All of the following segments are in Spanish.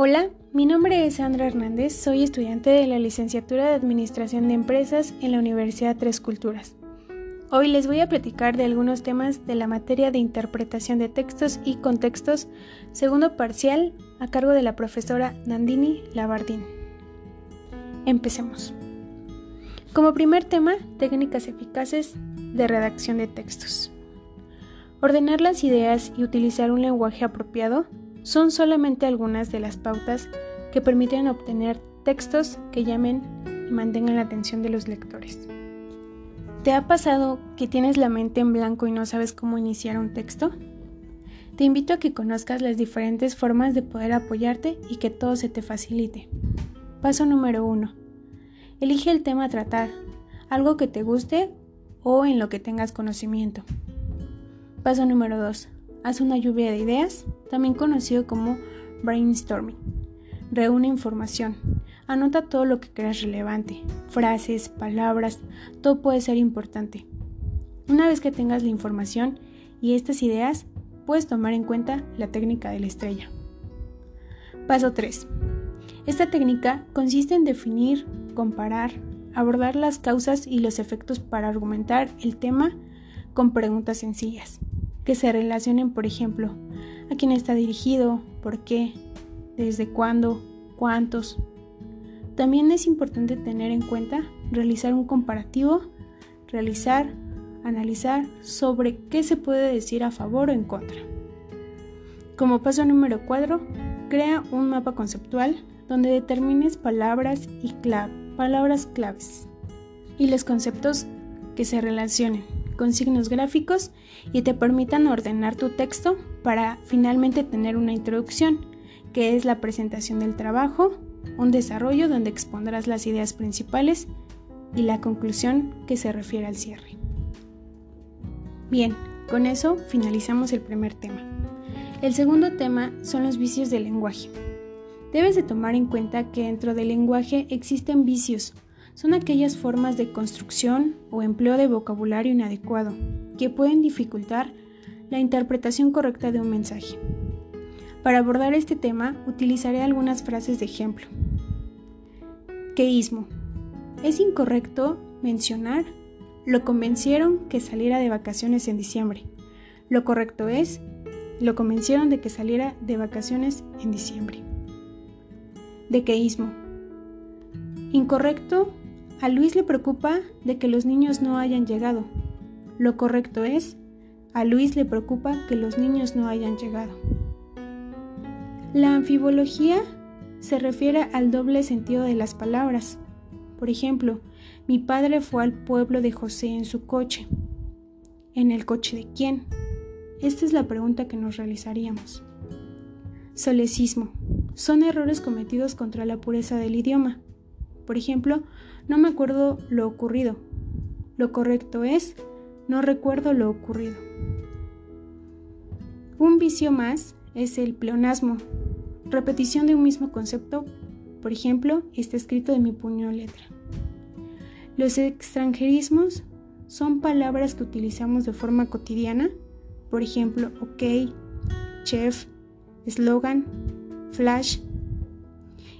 Hola, mi nombre es Sandra Hernández, soy estudiante de la licenciatura de Administración de Empresas en la Universidad Tres Culturas. Hoy les voy a platicar de algunos temas de la materia de interpretación de textos y contextos, segundo parcial, a cargo de la profesora Nandini Labardín. Empecemos. Como primer tema, técnicas eficaces de redacción de textos. Ordenar las ideas y utilizar un lenguaje apropiado son solamente algunas de las pautas que permiten obtener textos que llamen y mantengan la atención de los lectores. ¿Te ha pasado que tienes la mente en blanco y no sabes cómo iniciar un texto? Te invito a que conozcas las diferentes formas de poder apoyarte y que todo se te facilite. Paso número 1. Elige el tema a tratar, algo que te guste o en lo que tengas conocimiento. Paso número 2. Haz una lluvia de ideas, también conocido como brainstorming. Reúne información. Anota todo lo que creas relevante. Frases, palabras, todo puede ser importante. Una vez que tengas la información y estas ideas, puedes tomar en cuenta la técnica de la estrella. Paso 3. Esta técnica consiste en definir, comparar, abordar las causas y los efectos para argumentar el tema con preguntas sencillas que se relacionen, por ejemplo, a quién está dirigido, por qué, desde cuándo, cuántos. También es importante tener en cuenta realizar un comparativo, realizar, analizar sobre qué se puede decir a favor o en contra. Como paso número 4, crea un mapa conceptual donde determines palabras y palabras claves y los conceptos que se relacionen con signos gráficos y te permitan ordenar tu texto para finalmente tener una introducción, que es la presentación del trabajo, un desarrollo donde expondrás las ideas principales y la conclusión que se refiere al cierre. Bien, con eso finalizamos el primer tema. El segundo tema son los vicios del lenguaje. Debes de tomar en cuenta que dentro del lenguaje existen vicios son aquellas formas de construcción o empleo de vocabulario inadecuado que pueden dificultar la interpretación correcta de un mensaje. Para abordar este tema utilizaré algunas frases de ejemplo. Queísmo. Es incorrecto mencionar lo convencieron que saliera de vacaciones en diciembre. Lo correcto es lo convencieron de que saliera de vacaciones en diciembre. Dequeísmo. Incorrecto a Luis le preocupa de que los niños no hayan llegado. Lo correcto es, a Luis le preocupa que los niños no hayan llegado. La anfibología se refiere al doble sentido de las palabras. Por ejemplo, mi padre fue al pueblo de José en su coche. ¿En el coche de quién? Esta es la pregunta que nos realizaríamos. Solecismo. Son errores cometidos contra la pureza del idioma. Por ejemplo, no me acuerdo lo ocurrido. Lo correcto es, no recuerdo lo ocurrido. Un vicio más es el pleonasmo, repetición de un mismo concepto. Por ejemplo, está escrito de mi puño letra. Los extranjerismos son palabras que utilizamos de forma cotidiana, por ejemplo, ok, chef, slogan, flash.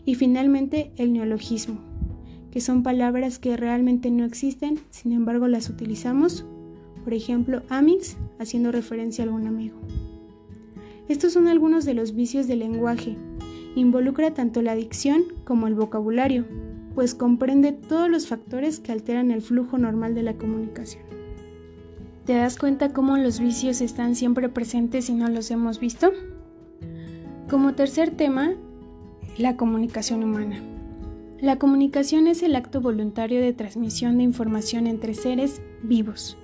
Y finalmente el neologismo, que son palabras que realmente no existen, sin embargo las utilizamos, por ejemplo, amix, haciendo referencia a algún amigo. Estos son algunos de los vicios del lenguaje. Involucra tanto la dicción como el vocabulario, pues comprende todos los factores que alteran el flujo normal de la comunicación. ¿Te das cuenta cómo los vicios están siempre presentes y no los hemos visto? Como tercer tema, la comunicación humana. La comunicación es el acto voluntario de transmisión de información entre seres vivos.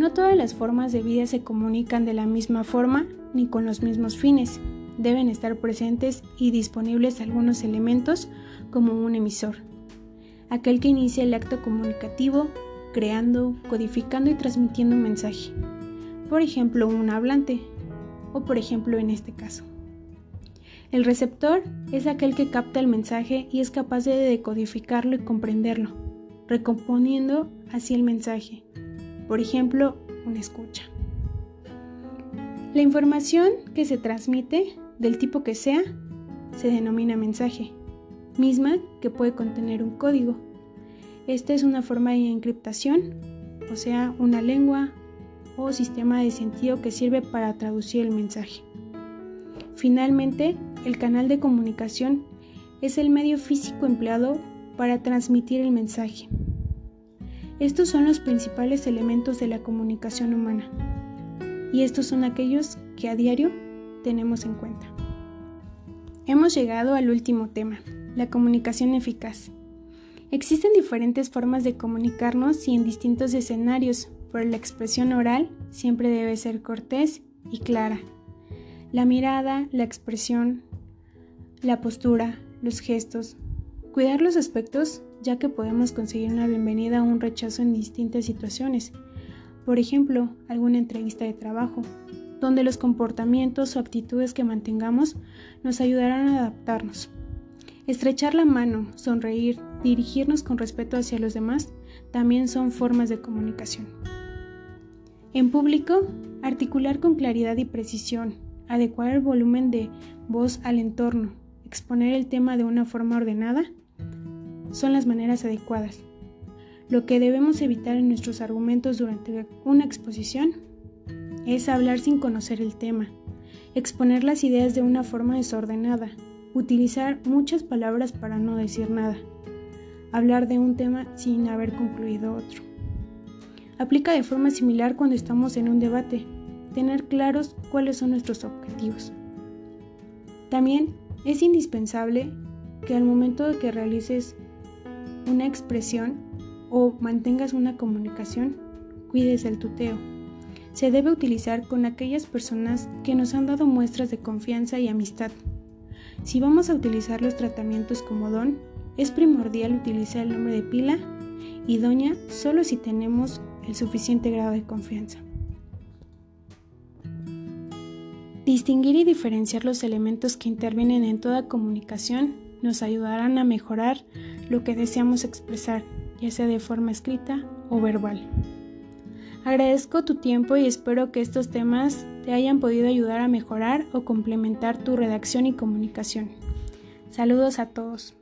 No todas las formas de vida se comunican de la misma forma ni con los mismos fines. Deben estar presentes y disponibles algunos elementos como un emisor, aquel que inicia el acto comunicativo creando, codificando y transmitiendo un mensaje. Por ejemplo, un hablante o por ejemplo en este caso. El receptor es aquel que capta el mensaje y es capaz de decodificarlo y comprenderlo, recomponiendo así el mensaje. Por ejemplo, una escucha. La información que se transmite, del tipo que sea, se denomina mensaje, misma que puede contener un código. Esta es una forma de encriptación, o sea, una lengua o sistema de sentido que sirve para traducir el mensaje. Finalmente, el canal de comunicación es el medio físico empleado para transmitir el mensaje. Estos son los principales elementos de la comunicación humana y estos son aquellos que a diario tenemos en cuenta. Hemos llegado al último tema, la comunicación eficaz. Existen diferentes formas de comunicarnos y en distintos escenarios, pero la expresión oral siempre debe ser cortés y clara. La mirada, la expresión, la postura, los gestos. Cuidar los aspectos ya que podemos conseguir una bienvenida o un rechazo en distintas situaciones. Por ejemplo, alguna entrevista de trabajo, donde los comportamientos o actitudes que mantengamos nos ayudarán a adaptarnos. Estrechar la mano, sonreír, dirigirnos con respeto hacia los demás también son formas de comunicación. En público, articular con claridad y precisión, adecuar el volumen de voz al entorno, exponer el tema de una forma ordenada, son las maneras adecuadas. Lo que debemos evitar en nuestros argumentos durante una exposición es hablar sin conocer el tema, exponer las ideas de una forma desordenada, utilizar muchas palabras para no decir nada, hablar de un tema sin haber concluido otro. Aplica de forma similar cuando estamos en un debate, tener claros cuáles son nuestros objetivos. También es indispensable que al momento de que realices una expresión o mantengas una comunicación, cuides el tuteo. Se debe utilizar con aquellas personas que nos han dado muestras de confianza y amistad. Si vamos a utilizar los tratamientos como don, es primordial utilizar el nombre de pila y doña solo si tenemos el suficiente grado de confianza. Distinguir y diferenciar los elementos que intervienen en toda comunicación nos ayudarán a mejorar lo que deseamos expresar, ya sea de forma escrita o verbal. Agradezco tu tiempo y espero que estos temas te hayan podido ayudar a mejorar o complementar tu redacción y comunicación. Saludos a todos.